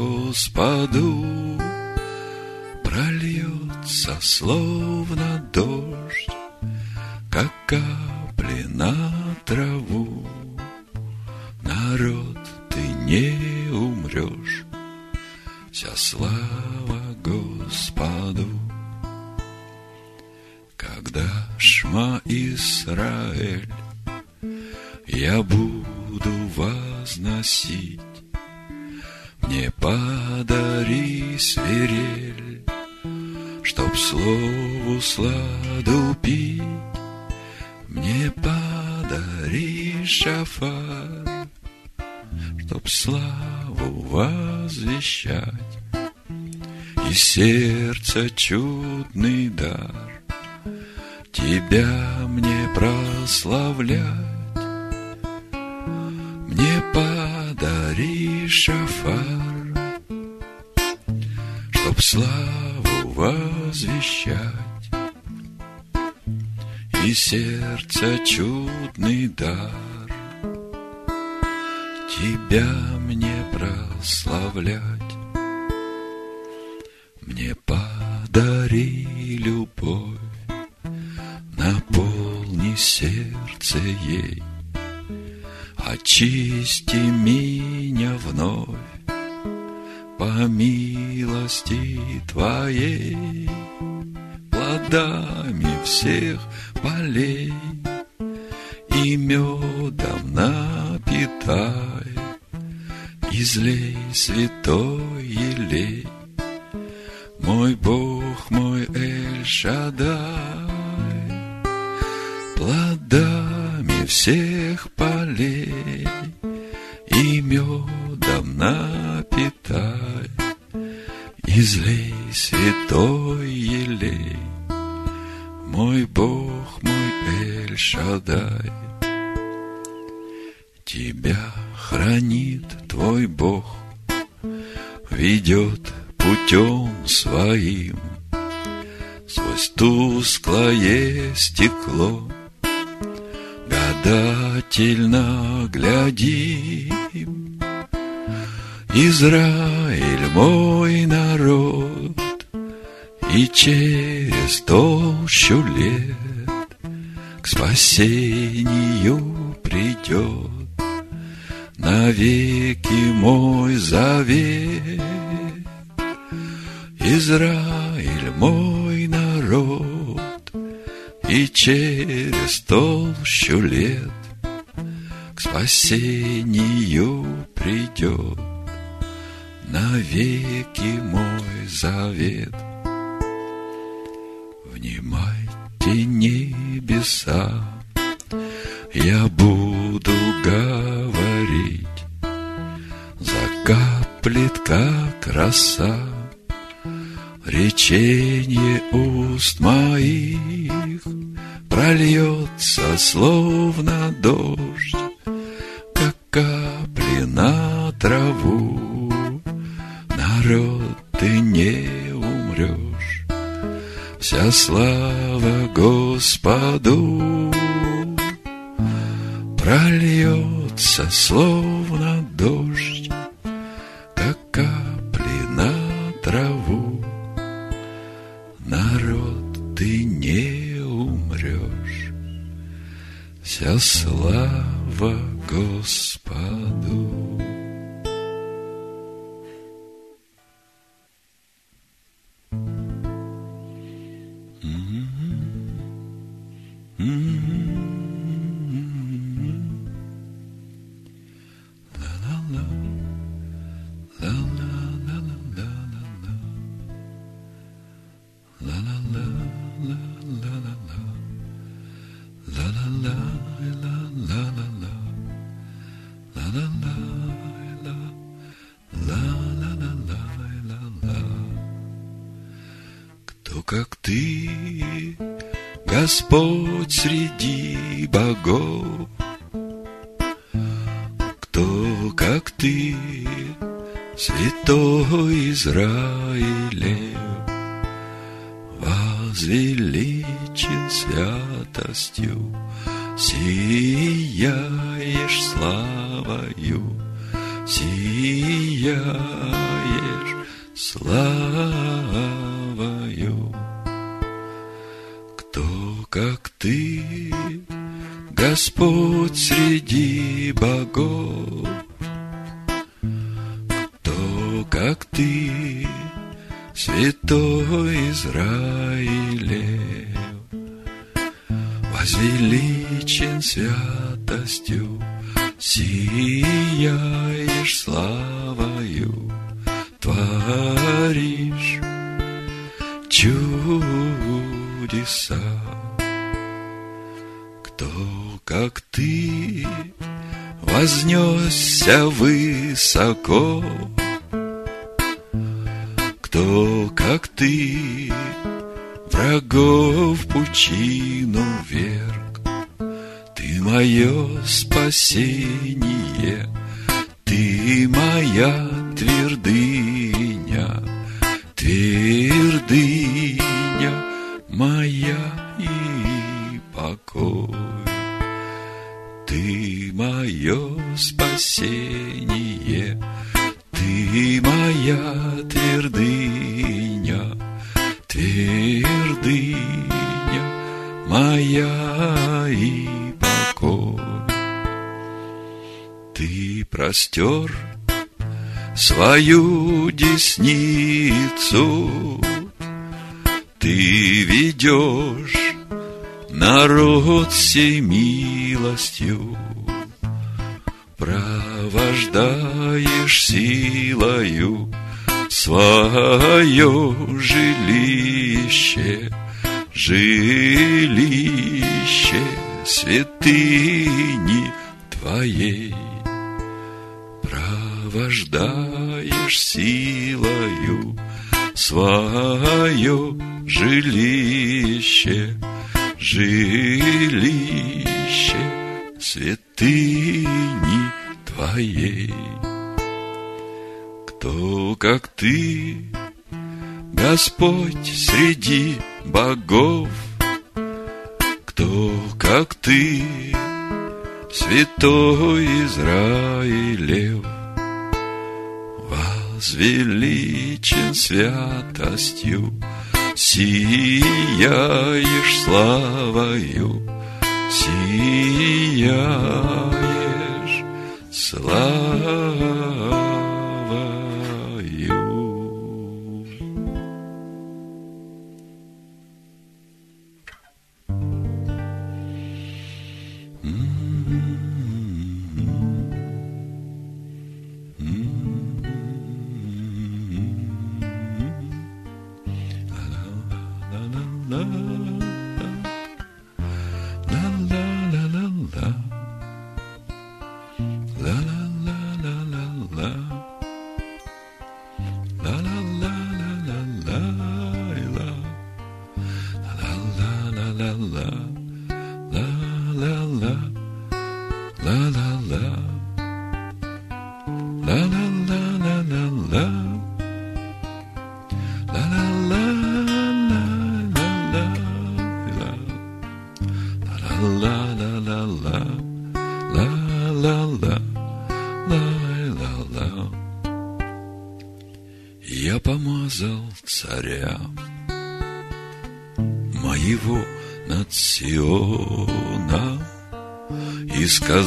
Господу прольется, словно дождь, как капли на траву. Народ, ты не умрешь, вся слава шафар, чтоб славу возвещать, И сердце чудный дар Тебя мне прославлять. Мне подари шафар, Чтоб славу возвещать, И сердце чудный дар Тебя мне прославлять. Мне подари любовь, Наполни сердце ей, Очисти меня вновь По милости Твоей, Плодами всех полей И медом напитай, Излей святой елей, Мой Бог, мой Эль-Шадай, Плодами всех полей И медом напитай, Излей святой елей, Мой Бог, мой Эль-Шадай. Тебя хранит твой Бог, Ведет путем своим. Сквозь тусклое стекло Гадательно глядим. Израиль мой народ И через толщу лет К спасению придет Навеки мой завет. Израиль мой народ И через толщу лет К спасению придет. Навеки мой завет. Внимайте, небеса Я буду говорить Закаплет, как роса Речение уст моих Прольется, словно дождь Как капли на траву. Народ, ты не умрешь Вся слава Господу Прольется, словно дождь Господь среди богов, Кто как ты, Святой Израилев, Возвеличен святостью, Сияешь славою, Сияешь славою. Как ты, Господь среди богов, Кто, как ты, Святой Израилев, Возвеличен святостью, Сияешь славою, Творишь чудеса. Кто, как ты, вознесся высоко, Кто, как ты, врагов пучину вверг, Ты мое спасение, Ты моя твердыня, твердыня моя и покой. Ты мое спасение, ты моя твердыня, твердыня моя и покой. Ты простер свою десницу, ты ведешь народ сей милостью, провождаешь силою свое жилище, жилище святыни Твоей. Провождаешь силою свое жилище, жилище святыни Твоей. Кто, как Ты, Господь среди богов, Кто, как Ты, Святой Израилев, Возвеличен святостью, Сияешь славою, Сияешь славою. Я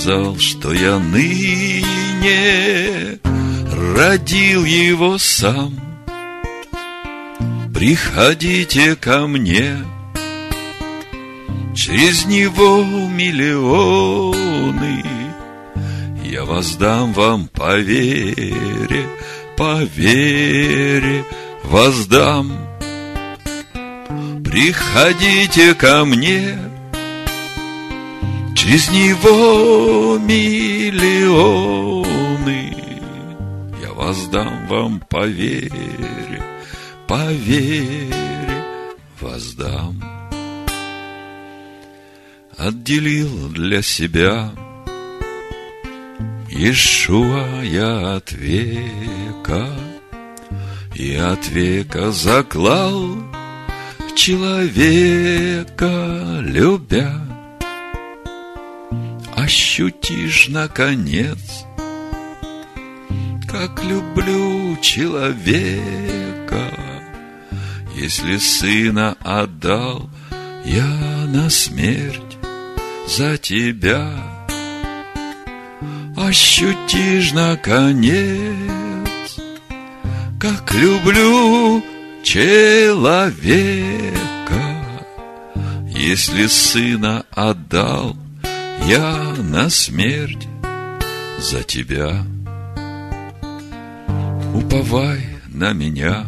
сказал, что я ныне родил его сам. Приходите ко мне, через него миллионы, я воздам вам по вере, по вере воздам. Приходите ко мне, через него миллионы. Я воздам вам по вере, по вере воздам. Отделил для себя Ишуа я от века, И от века заклал человека, любя. Ощутишь, наконец, как люблю человека, Если сына отдал я на смерть за тебя. Ощутишь, наконец, как люблю человека, Если сына отдал я на смерть за тебя. Уповай на меня,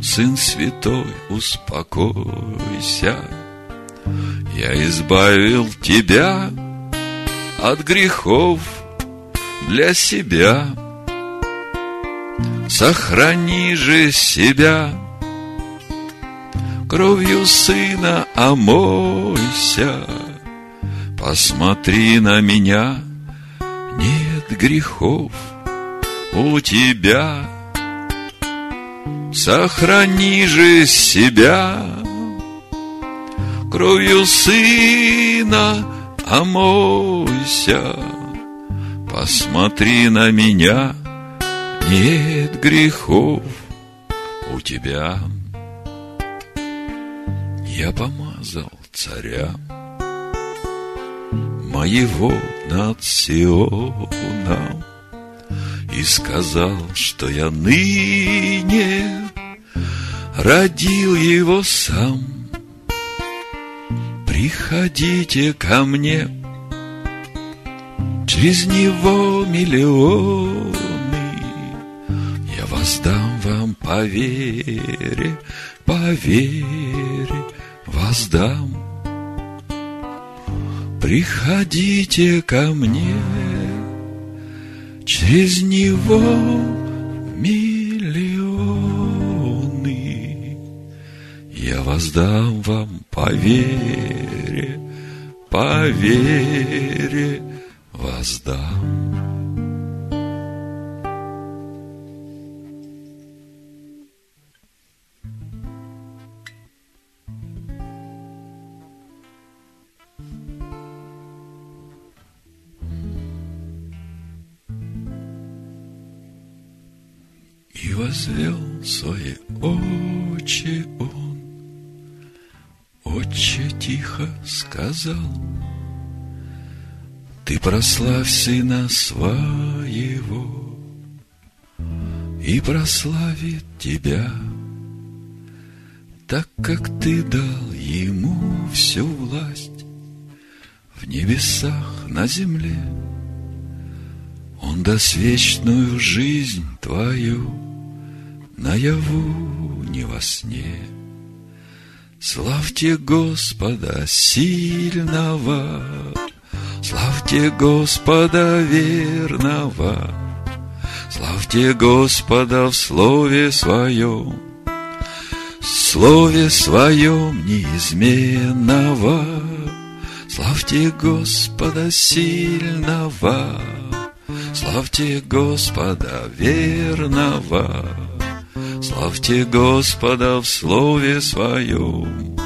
Сын Святой, успокойся, Я избавил тебя от грехов для себя. Сохрани же себя, кровью сына омойся, Посмотри на меня, нет грехов у тебя. Сохрани же себя, кровью сына омойся, посмотри на меня, нет грехов у тебя. Я помазал царя моего над Сионом и сказал, что я ныне родил его сам. Приходите ко мне, через него миллионы, я воздам вам по вере, по вере воздам. Приходите ко мне, через него миллионы. Я воздам вам по вере, по вере воздам. И возвел свои очи он, Отче тихо сказал, Ты прославь сына своего, И прославит тебя, Так как ты дал ему всю власть В небесах, на земле, Он даст вечную жизнь твою наяву, не во сне. Славьте Господа сильного, Славьте Господа верного, Славьте Господа в слове своем, Слове своем неизменного. Славьте Господа сильного, Славьте Господа верного, Славьте Господа в слове своем,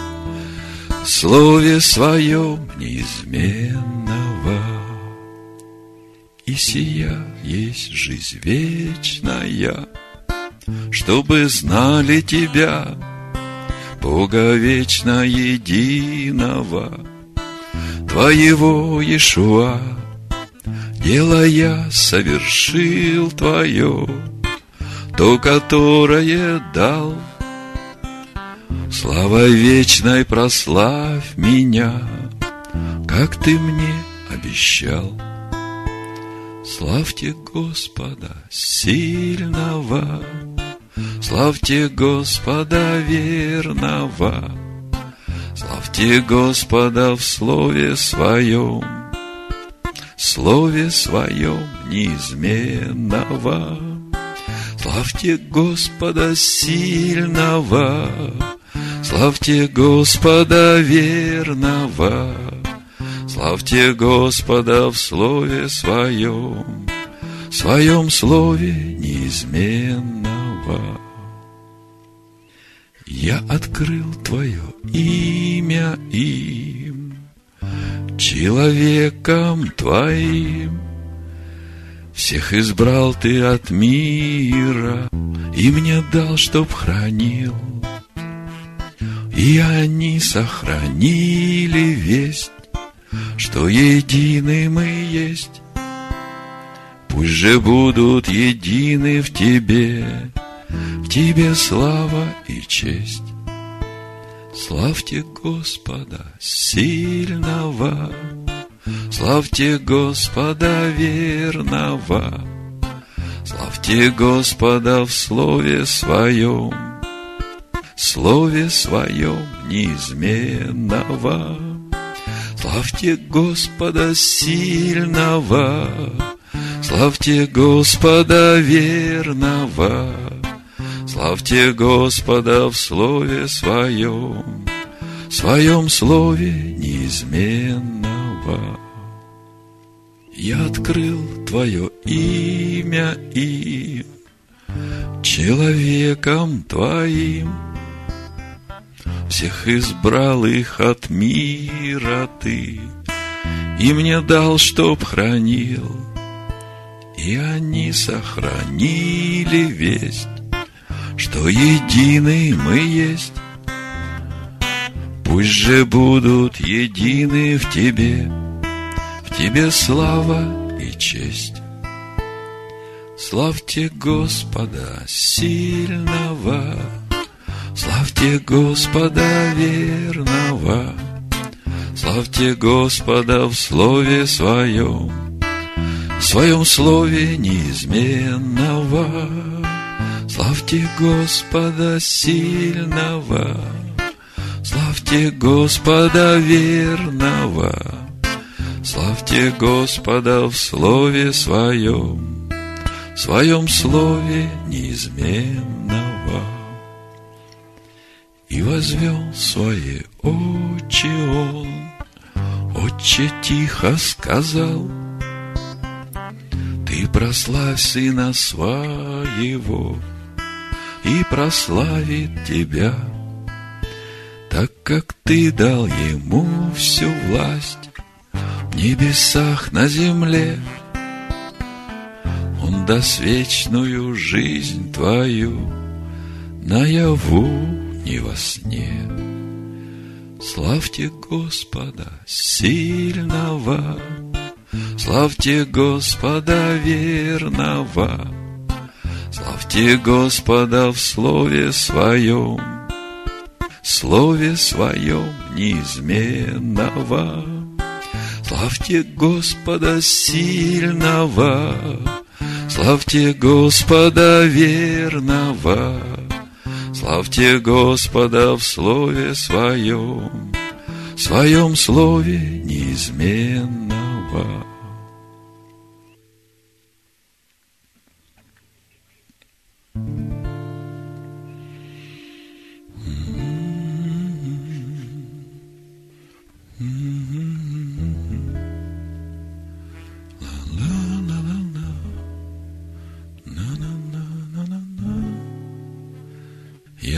в слове своем неизменного. И сия есть жизнь вечная, чтобы знали Тебя, Бога вечно единого, Твоего Иешуа, дело я совершил Твое, то, которое дал. Слава вечной прославь меня, как ты мне обещал. Славьте Господа сильного, Славьте Господа верного, Славьте Господа в слове своем, Слове своем неизменного. Славьте Господа сильного, Славьте Господа верного, Славьте Господа в слове своем, В своем слове неизменного. Я открыл Твое имя им, Человеком Твоим. Всех избрал Ты от мира, И мне дал, чтоб хранил. И они сохранили весть, Что едины мы есть. Пусть же будут едины в Тебе, в Тебе слава и честь. Славьте Господа сильного, Славьте Господа верного, Славьте Господа в слове своем, Слове своем неизменного. Славьте Господа сильного, Славьте Господа верного, Славьте Господа в слове своем, В своем слове неизменного. Я открыл Твое имя им, Человеком Твоим, Всех избрал их от мира Ты, И мне дал, чтоб хранил, И они сохранили весть, что едины мы есть. Пусть же будут едины в Тебе, Тебе слава и честь. Славьте Господа сильного, Славьте Господа верного, Славьте Господа в слове своем, В своем слове неизменного. Славьте Господа сильного, Славьте Господа верного, Славьте Господа в слове своем, В своем слове неизменного. И возвел свои очи он, Отче тихо сказал, Ты прославь сына своего, и прославит тебя, так как ты дал ему всю власть небесах на земле. Он даст вечную жизнь твою наяву не во сне. Славьте Господа сильного, Славьте Господа верного, Славьте Господа в слове своем, Слове своем неизменного. Славьте Господа сильного, Славьте Господа верного, Славьте Господа в слове своем, В своем слове неизменного.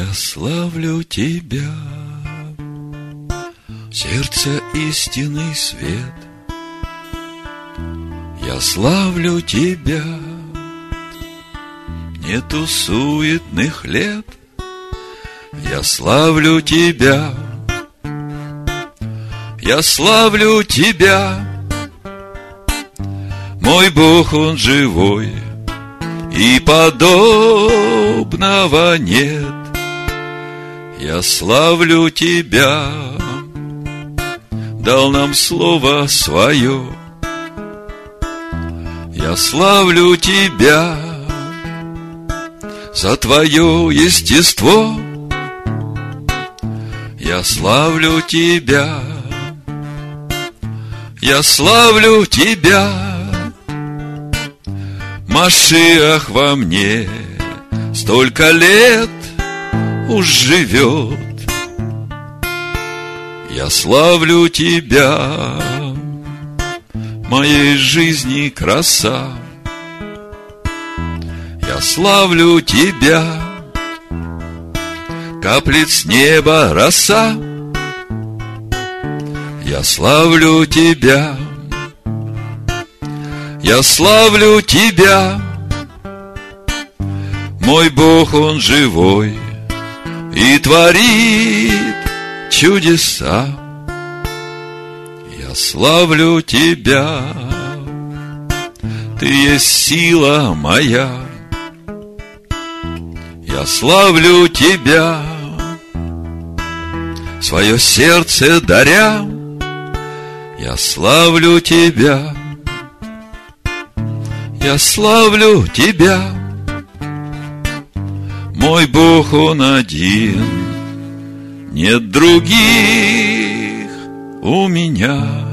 Я славлю Тебя, сердце истинный свет. Я славлю Тебя, нету суетных лет. Я славлю Тебя, я славлю Тебя, мой Бог, Он живой, и подобного нет. Я славлю Тебя, дал нам слово свое. Я славлю Тебя. За Твое естество. Я славлю Тебя, я славлю Тебя, Машиах во мне. Столько лет уж живет. Я славлю Тебя, моей жизни краса. Я славлю Тебя, каплет с неба роса. Я славлю Тебя, я славлю Тебя, мой Бог, Он живой и творит чудеса. Я славлю Тебя, Ты есть сила моя. Я славлю Тебя, свое сердце даря. Я славлю Тебя, я славлю Тебя, мой Бог Он один, нет других у меня.